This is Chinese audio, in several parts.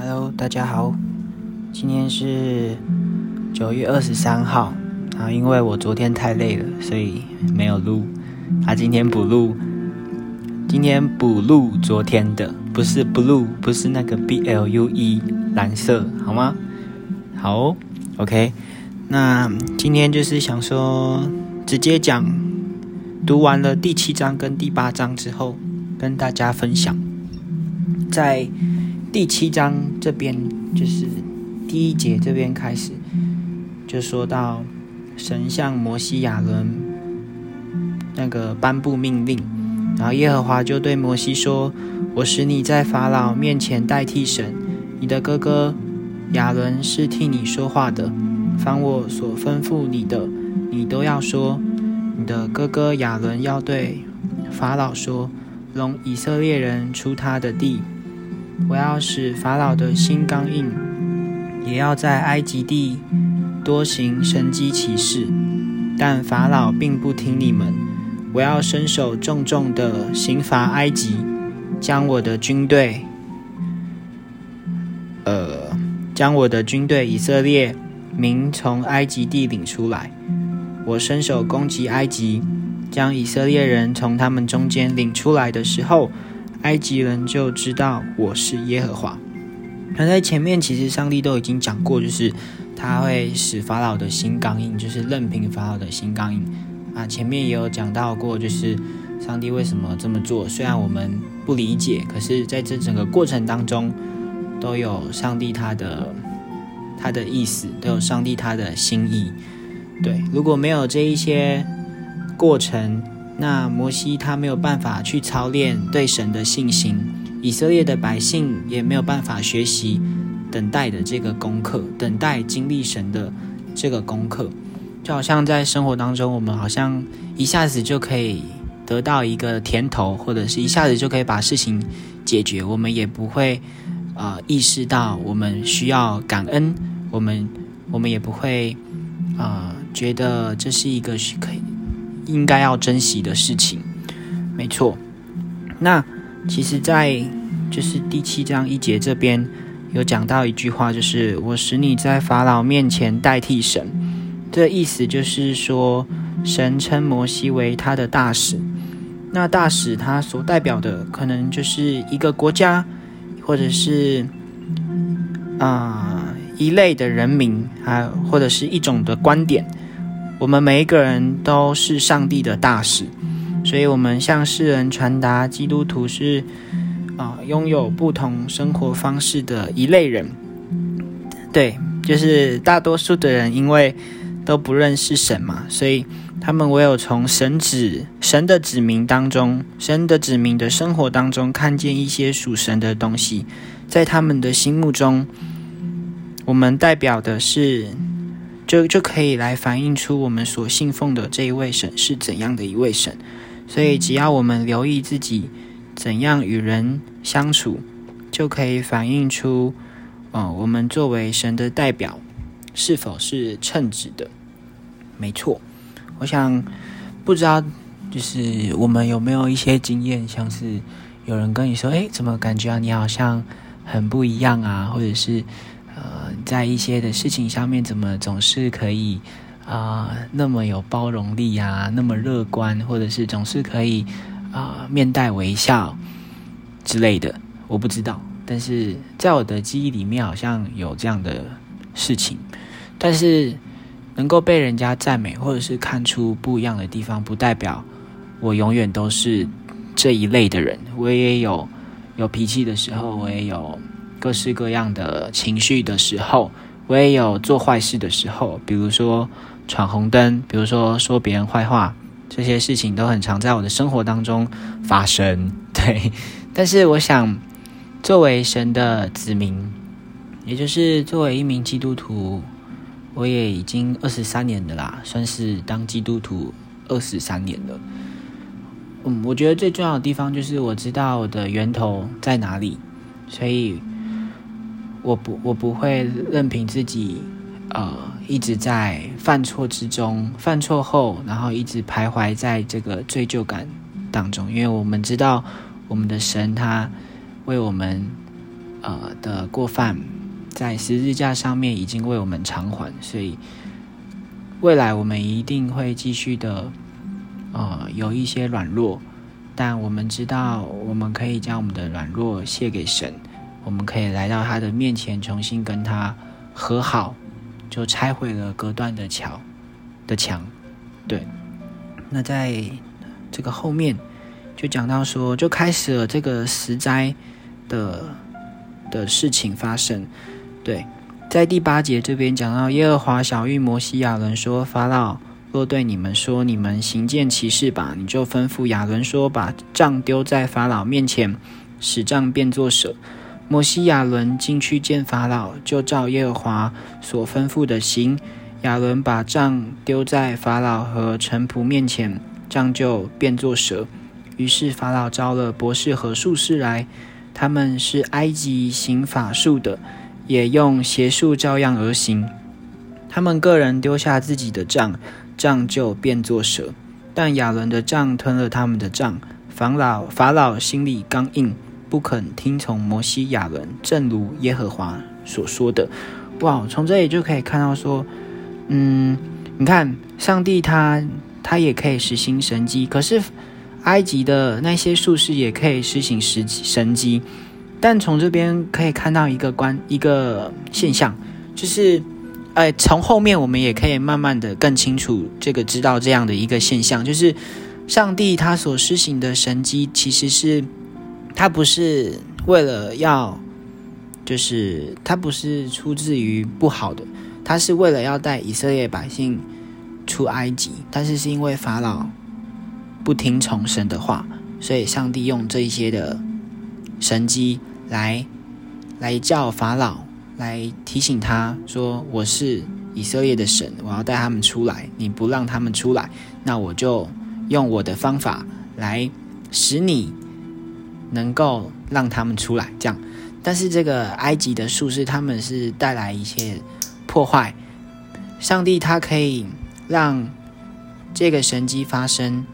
Hello，大家好，今天是九月二十三号啊，因为我昨天太累了，所以没有录。啊，今天补录，今天补录昨天的，不是 blue，不是那个 B L U E 蓝色，好吗？好，OK。那今天就是想说，直接讲读完了第七章跟第八章之后，跟大家分享，在第七章这边就是第一节这边开始，就说到神向摩西亚伦。那个颁布命令，然后耶和华就对摩西说：“我使你在法老面前代替神，你的哥哥亚伦是替你说话的。凡我所吩咐你的，你都要说。你的哥哥亚伦要对法老说：容以色列人出他的地。我要使法老的心刚硬，也要在埃及地多行神机骑士。但法老并不听你们。”我要伸手重重的刑罚埃及，将我的军队，呃，将我的军队以色列民从埃及地领出来。我伸手攻击埃及，将以色列人从他们中间领出来的时候，埃及人就知道我是耶和华。那在前面其实上帝都已经讲过，就是他会使法老的心刚硬，就是任凭法老的心刚硬。啊，前面也有讲到过，就是上帝为什么这么做。虽然我们不理解，可是在这整个过程当中，都有上帝他的他的意思，都有上帝他的心意。对，如果没有这一些过程，那摩西他没有办法去操练对神的信心，以色列的百姓也没有办法学习等待的这个功课，等待经历神的这个功课。就好像在生活当中，我们好像一下子就可以得到一个甜头，或者是一下子就可以把事情解决，我们也不会啊意识到我们需要感恩，我们我们也不会啊觉得这是一个是可以应该要珍惜的事情。没错，那其实，在就是第七章一节这边有讲到一句话，就是我使你在法老面前代替神。这意思就是说，神称摩西为他的大使。那大使他所代表的，可能就是一个国家，或者是啊一类的人民，还或者是一种的观点。我们每一个人都是上帝的大使，所以我们向世人传达基督徒是啊拥有不同生活方式的一类人。对，就是大多数的人，因为。都不认识神嘛，所以他们唯有从神指、神的指明当中、神的指明的生活当中，看见一些属神的东西，在他们的心目中，我们代表的是，就就可以来反映出我们所信奉的这一位神是怎样的一位神。所以，只要我们留意自己怎样与人相处，就可以反映出，哦，我们作为神的代表是否是称职的。没错，我想不知道，就是我们有没有一些经验，像是有人跟你说：“哎，怎么感觉你好像很不一样啊？”或者是呃，在一些的事情上面，怎么总是可以啊那么有包容力啊，那么乐观，或者是总是可以啊面带微笑之类的？我不知道，但是在我的记忆里面，好像有这样的事情，但是。能够被人家赞美，或者是看出不一样的地方，不代表我永远都是这一类的人。我也有有脾气的时候，我也有各式各样的情绪的时候，我也有做坏事的时候，比如说闯红灯，比如说说别人坏话，这些事情都很常在我的生活当中发生。对，但是我想，作为神的子民，也就是作为一名基督徒。我也已经二十三年的啦，算是当基督徒二十三年了。嗯，我觉得最重要的地方就是我知道我的源头在哪里，所以我不我不会任凭自己呃一直在犯错之中，犯错后然后一直徘徊在这个罪疚感当中，因为我们知道我们的神他为我们呃的过犯，在十字架上面已经为我们偿还，所以未来我们一定会继续的呃有一些软弱，但我们知道我们可以将我们的软弱卸给神，我们可以来到他的面前，重新跟他和好，就拆毁了隔断的桥的墙，对。那在这个后面就讲到说，就开始了这个石灾的的事情发生。对，在第八节这边讲到，耶和华小谕摩西亚伦说：“法老若对你们说，你们行见其事吧，你就吩咐亚伦说，把杖丢在法老面前，使杖变作蛇。摩西亚伦进去见法老，就照耶和华所吩咐的行。”亚伦把杖丢在法老和臣仆面前，杖就变作蛇。于是法老招了博士和术士来，他们是埃及行法术的，也用邪术照样而行。他们个人丢下自己的杖，杖就变作蛇。但亚伦的杖吞了他们的杖。法老法老心里刚硬，不肯听从摩西亚伦，正如耶和华所说的。哇，从这里就可以看到说。嗯，你看，上帝他他也可以实行神迹，可是埃及的那些术士也可以实行神神迹。但从这边可以看到一个关一个现象，就是，哎，从后面我们也可以慢慢的更清楚这个知道这样的一个现象，就是上帝他所施行的神迹，其实是他不是为了要，就是他不是出自于不好的。他是为了要带以色列百姓出埃及，但是是因为法老不听从神的话，所以上帝用这一些的神机来来叫法老来提醒他说：“我是以色列的神，我要带他们出来。你不让他们出来，那我就用我的方法来使你能够让他们出来。”这样，但是这个埃及的术士他们是带来一些。破坏，上帝他可以让这个神迹发生，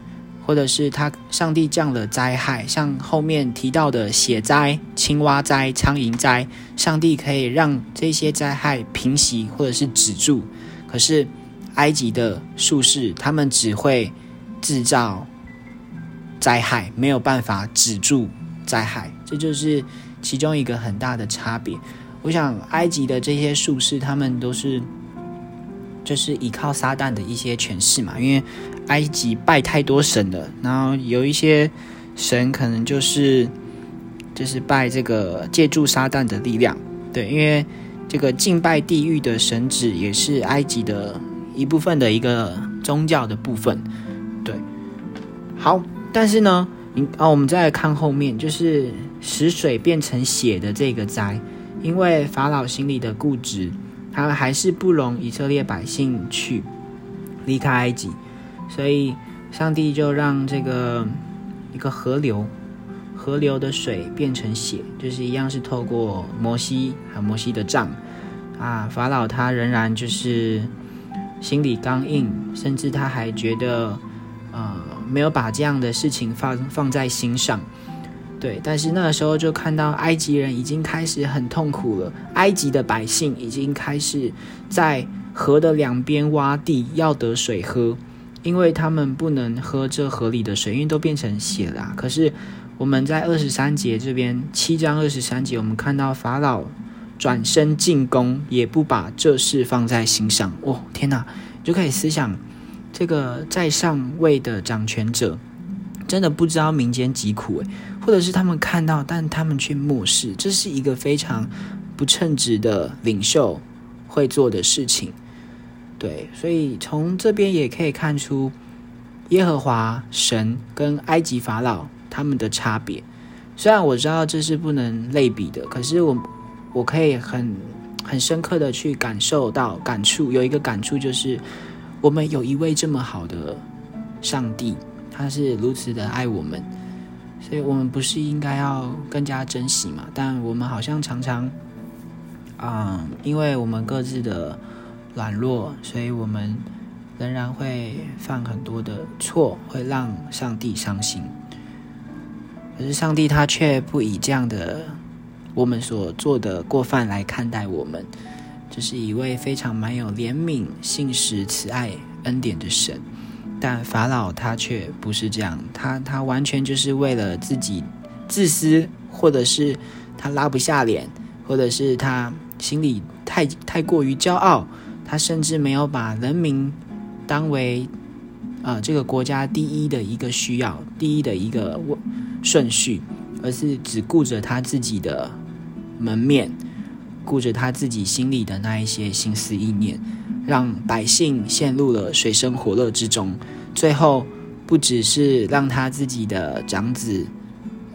或者是他上帝降了灾害，像后面提到的血灾、青蛙灾、苍蝇灾，上帝可以让这些灾害平息或者是止住。可是埃及的术士他们只会制造灾害，没有办法止住灾害，这就是其中一个很大的差别。我想，埃及的这些术士，他们都是就是依靠撒旦的一些权势嘛。因为埃及拜太多神了，然后有一些神可能就是就是拜这个借助撒旦的力量。对，因为这个敬拜地狱的神旨也是埃及的一部分的一个宗教的部分。对，好，但是呢，你啊，我们再来看后面，就是使水变成血的这个灾。因为法老心里的固执，他还是不容以色列百姓去离开埃及，所以上帝就让这个一个河流，河流的水变成血，就是一样是透过摩西和摩西的杖啊。法老他仍然就是心里刚硬，甚至他还觉得呃没有把这样的事情放放在心上。对，但是那个时候就看到埃及人已经开始很痛苦了。埃及的百姓已经开始在河的两边挖地，要得水喝，因为他们不能喝这河里的水，因为都变成血了。可是我们在二十三节这边，七章二十三节，我们看到法老转身进攻，也不把这事放在心上。哦，天哪！就可以思想这个在上位的掌权者。真的不知道民间疾苦诶，或者是他们看到，但他们却漠视，这是一个非常不称职的领袖会做的事情。对，所以从这边也可以看出耶和华神跟埃及法老他们的差别。虽然我知道这是不能类比的，可是我我可以很很深刻的去感受到感触，有一个感触就是我们有一位这么好的上帝。他是如此的爱我们，所以我们不是应该要更加珍惜嘛？但我们好像常常，啊，因为我们各自的软弱，所以我们仍然会犯很多的错，会让上帝伤心。可是上帝他却不以这样的我们所做的过犯来看待我们。这是一位非常蛮有怜悯、信实、慈爱、恩典的神。但法老他却不是这样，他他完全就是为了自己自私，或者是他拉不下脸，或者是他心里太太过于骄傲，他甚至没有把人民当为呃这个国家第一的一个需要，第一的一个顺序，而是只顾着他自己的门面，顾着他自己心里的那一些心思意念。让百姓陷入了水深火热之中，最后不只是让他自己的长子，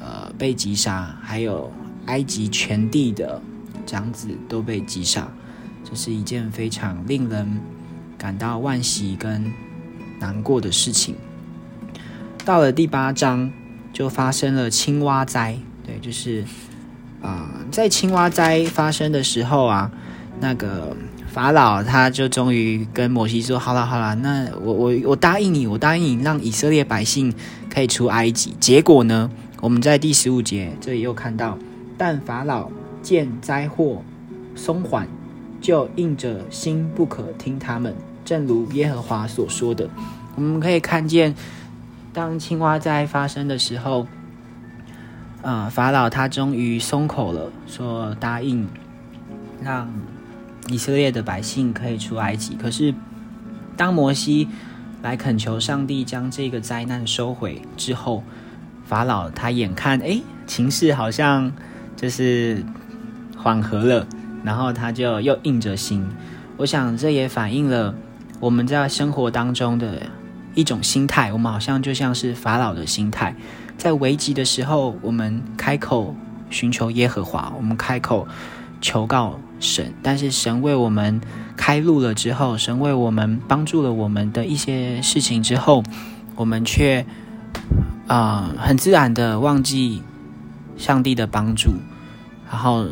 呃被击杀，还有埃及全地的长子都被击杀，这是一件非常令人感到惋惜跟难过的事情。到了第八章，就发生了青蛙灾，对，就是啊，在青蛙灾发生的时候啊，那个。法老他就终于跟摩西说：“好了好了，那我我我答应你，我答应你，让以色列百姓可以出埃及。结果呢，我们在第十五节这里又看到，但法老见灾祸松缓，就硬着心不可听他们。正如耶和华所说的，我们可以看见，当青蛙灾发生的时候，法老他终于松口了，说答应让。”以色列的百姓可以出埃及，可是当摩西来恳求上帝将这个灾难收回之后，法老他眼看哎情势好像就是缓和了，然后他就又硬着心。我想这也反映了我们在生活当中的一种心态，我们好像就像是法老的心态，在危急的时候，我们开口寻求耶和华，我们开口。求告神，但是神为我们开路了之后，神为我们帮助了我们的一些事情之后，我们却啊很自然的忘记上帝的帮助，然后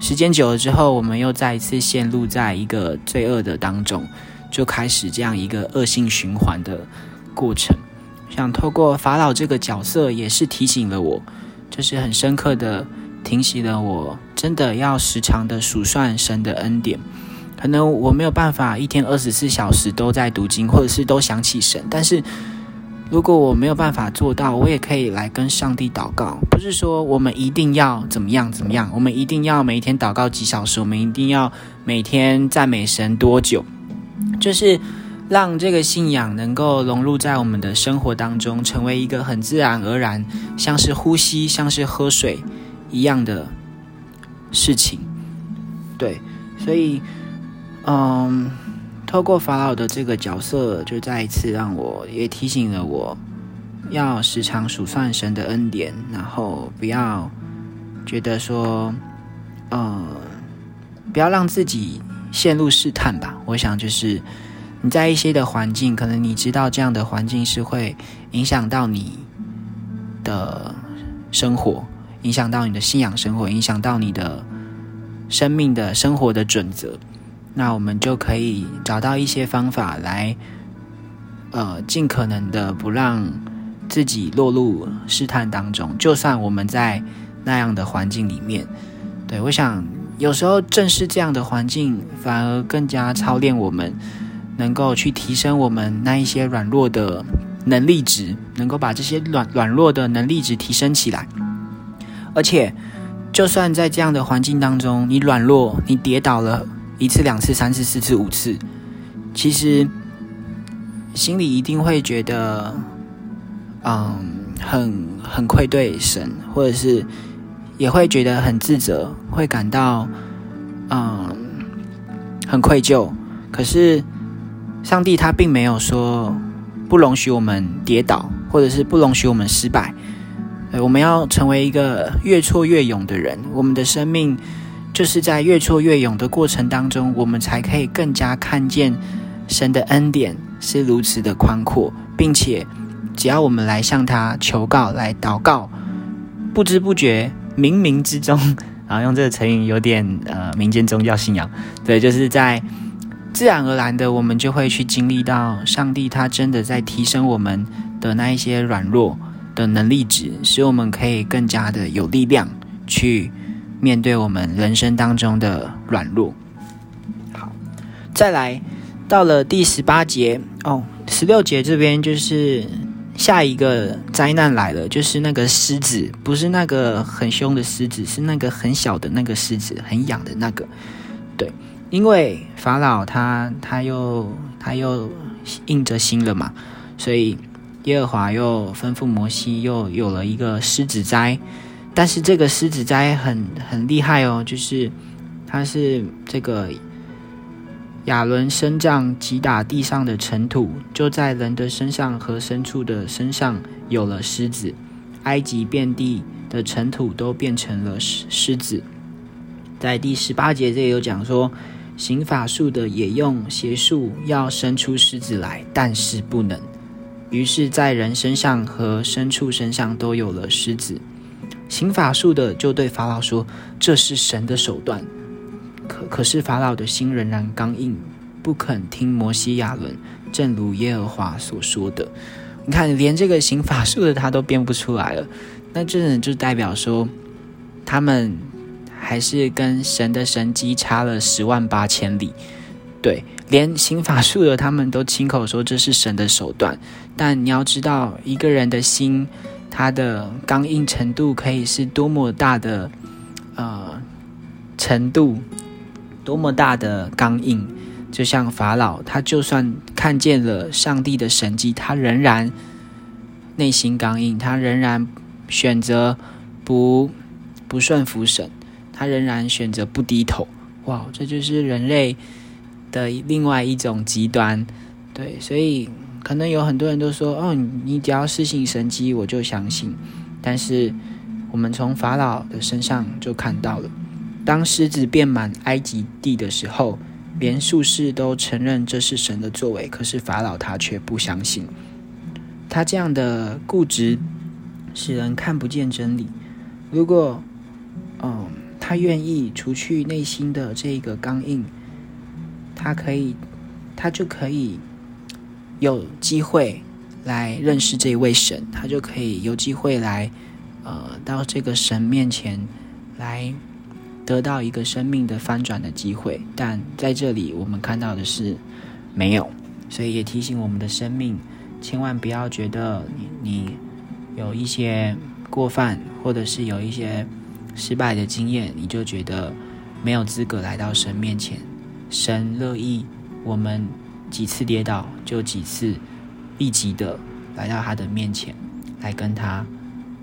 时间久了之后，我们又再一次陷入在一个罪恶的当中，就开始这样一个恶性循环的过程。想透过法老这个角色，也是提醒了我，就是很深刻的。提醒了我，真的要时常的数算神的恩典。可能我没有办法一天二十四小时都在读经，或者是都想起神。但是如果我没有办法做到，我也可以来跟上帝祷告。不是说我们一定要怎么样怎么样，我们一定要每一天祷告几小时，我们一定要每天赞美神多久，就是让这个信仰能够融入在我们的生活当中，成为一个很自然而然，像是呼吸，像是喝水。一样的事情，对，所以，嗯，透过法老的这个角色，就再一次让我也提醒了我，要时常数算神的恩典，然后不要觉得说，嗯，不要让自己陷入试探吧。我想，就是你在一些的环境，可能你知道这样的环境是会影响到你的生活。影响到你的信仰生活，影响到你的生命的生活的准则，那我们就可以找到一些方法来，呃，尽可能的不让自己落入试探当中。就算我们在那样的环境里面，对我想有时候正是这样的环境，反而更加操练我们，能够去提升我们那一些软弱的能力值，能够把这些软软弱的能力值提升起来。而且，就算在这样的环境当中，你软弱，你跌倒了一次、两次、三次、四次、五次，其实心里一定会觉得，嗯，很很愧对神，或者是也会觉得很自责，会感到嗯很愧疚。可是，上帝他并没有说不容许我们跌倒，或者是不容许我们失败。我们要成为一个越挫越勇的人。我们的生命就是在越挫越勇的过程当中，我们才可以更加看见神的恩典是如此的宽阔，并且只要我们来向他求告、来祷告，不知不觉、冥冥之中，啊，用这个成语有点呃民间宗教信仰，对，就是在自然而然的，我们就会去经历到上帝他真的在提升我们的那一些软弱。的能力值，使我们可以更加的有力量去面对我们人生当中的软弱。好，再来到了第十八节哦，十六节这边就是下一个灾难来了，就是那个狮子，不是那个很凶的狮子，是那个很小的那个狮子，很痒的那个。对，因为法老他他又他又硬着心了嘛，所以耶和华又吩咐摩西，又有了一个狮子灾。但是这个狮子灾很很厉害哦，就是它是这个亚伦伸杖击打地上的尘土，就在人的身上和牲畜的身上有了狮子，埃及遍地的尘土都变成了狮狮子。在第十八节这里有讲说，行法术的也用邪术要生出狮子来，但是不能。于是，在人身上和牲畜身上都有了狮子。行法术的就对法老说：“这是神的手段。”可可是法老的心仍然刚硬，不肯听摩西亚伦，正如耶和华所说的。你看，连这个行法术的他都编不出来了，那这呢就代表说，他们还是跟神的神机差了十万八千里。对，连行法术的他们都亲口说这是神的手段，但你要知道，一个人的心。他的刚硬程度可以是多么大的，呃，程度，多么大的刚硬，就像法老，他就算看见了上帝的神迹，他仍然内心刚硬，他仍然选择不不顺服神，他仍然选择不低头。哇，这就是人类的另外一种极端，对，所以。可能有很多人都说：“哦，你只要施行神迹，我就相信。”但是我们从法老的身上就看到了，当狮子遍满埃及地的时候，连术士都承认这是神的作为，可是法老他却不相信。他这样的固执，使人看不见真理。如果，嗯，他愿意除去内心的这个刚硬，他可以，他就可以。有机会来认识这位神，他就可以有机会来，呃，到这个神面前来得到一个生命的翻转的机会。但在这里，我们看到的是没有，所以也提醒我们的生命，千万不要觉得你你有一些过犯，或者是有一些失败的经验，你就觉得没有资格来到神面前。神乐意我们。几次跌倒，就几次立即的来到他的面前，来跟他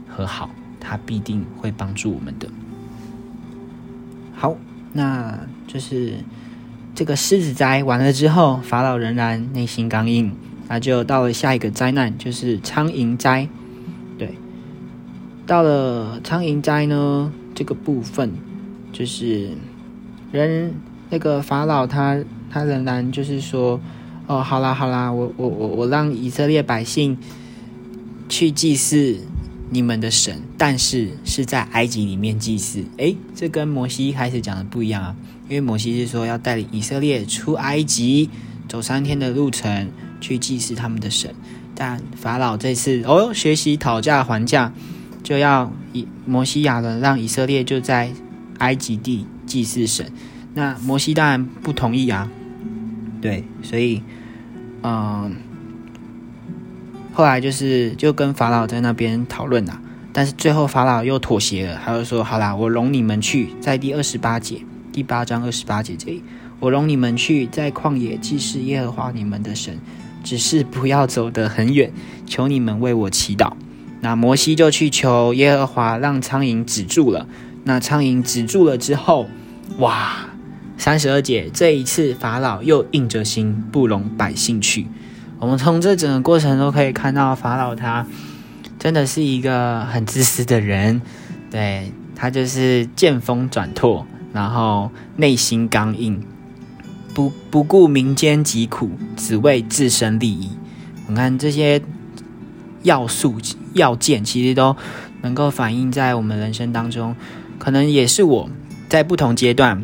和好，他必定会帮助我们的。好，那就是这个狮子灾完了之后，法老仍然内心刚硬，那就到了下一个灾难，就是苍蝇灾。对，到了苍蝇灾呢，这个部分就是人那个法老他。他仍然就是说，哦，好啦好啦，我我我我让以色列百姓去祭祀你们的神，但是是在埃及里面祭祀。诶，这跟摩西一开始讲的不一样啊，因为摩西是说要带领以色列出埃及，走三天的路程去祭祀他们的神，但法老这次哦，学习讨价还价，就要以摩西亚伦让以色列就在埃及地祭祀神，那摩西当然不同意啊。对，所以，嗯，后来就是就跟法老在那边讨论啦，但是最后法老又妥协了，他就说：“好啦，我容你们去，在第二十八节，第八章二十八节这里，我容你们去，在旷野祭祀耶和华你们的神，只是不要走得很远，求你们为我祈祷。”那摩西就去求耶和华，让苍蝇止住了。那苍蝇止住了之后，哇！三十二节，这一次法老又硬着心不容百姓去。我们从这整个过程都可以看到，法老他真的是一个很自私的人，对他就是见风转舵，然后内心刚硬，不不顾民间疾苦，只为自身利益。你看这些要素要件，其实都能够反映在我们人生当中，可能也是我在不同阶段。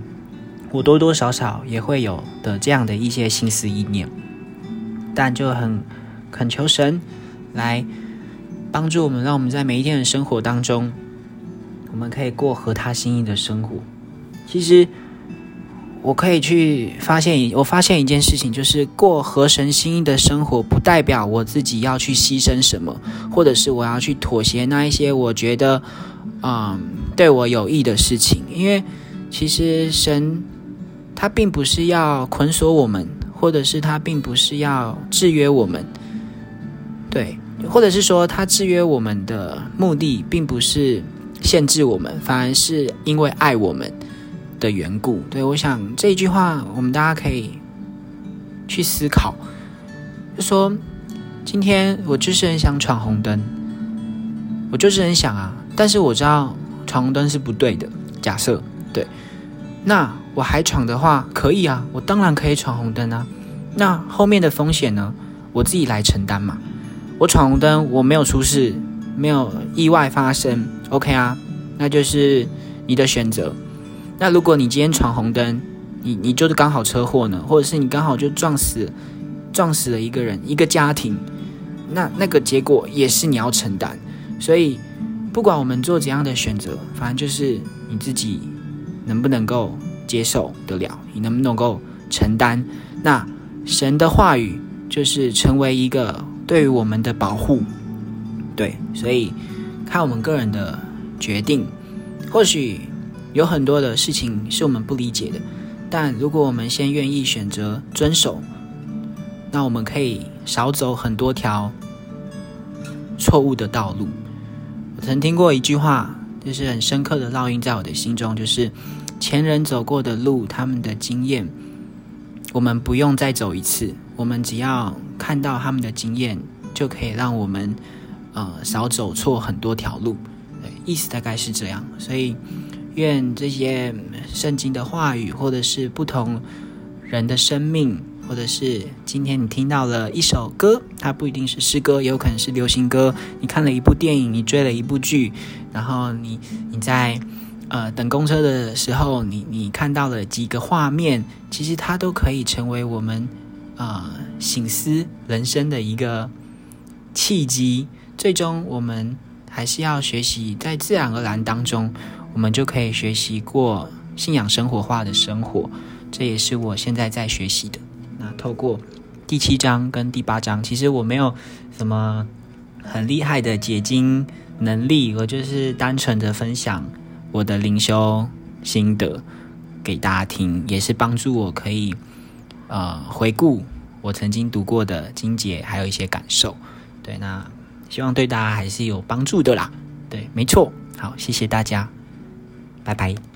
我多多少少也会有的这样的一些心思意念，但就很恳求神来帮助我们，让我们在每一天的生活当中，我们可以过合他心意的生活。其实，我可以去发现，我发现一件事情，就是过合神心意的生活，不代表我自己要去牺牲什么，或者是我要去妥协那一些我觉得，嗯，对我有益的事情。因为其实神他并不是要捆锁我们，或者是他并不是要制约我们，对，或者是说他制约我们的目的，并不是限制我们，反而是因为爱我们。的缘故，对我想这一句话，我们大家可以去思考，就说今天我就是很想闯红灯，我就是很想啊，但是我知道闯红灯是不对的。假设对，那我还闯的话，可以啊，我当然可以闯红灯啊。那后面的风险呢，我自己来承担嘛。我闯红灯，我没有出事，没有意外发生，OK 啊，那就是你的选择。那如果你今天闯红灯，你你就是刚好车祸呢，或者是你刚好就撞死，撞死了一个人，一个家庭，那那个结果也是你要承担。所以，不管我们做怎样的选择，反正就是你自己能不能够接受得了，你能不能够承担。那神的话语就是成为一个对于我们的保护，对，所以看我们个人的决定，或许。有很多的事情是我们不理解的，但如果我们先愿意选择遵守，那我们可以少走很多条错误的道路。我曾听过一句话，就是很深刻的烙印在我的心中，就是前人走过的路，他们的经验，我们不用再走一次，我们只要看到他们的经验，就可以让我们呃少走错很多条路。意思大概是这样，所以。愿这些圣经的话语，或者是不同人的生命，或者是今天你听到了一首歌，它不一定是诗歌，也有可能是流行歌。你看了一部电影，你追了一部剧，然后你你在呃等公车的时候，你你看到了几个画面，其实它都可以成为我们啊醒思人生的一个契机。最终，我们还是要学习在自然而然当中。我们就可以学习过信仰生活化的生活，这也是我现在在学习的。那透过第七章跟第八章，其实我没有什么很厉害的解经能力，我就是单纯的分享我的灵修心得给大家听，也是帮助我可以呃回顾我曾经读过的经节，还有一些感受。对，那希望对大家还是有帮助的啦。对，没错。好，谢谢大家。拜拜。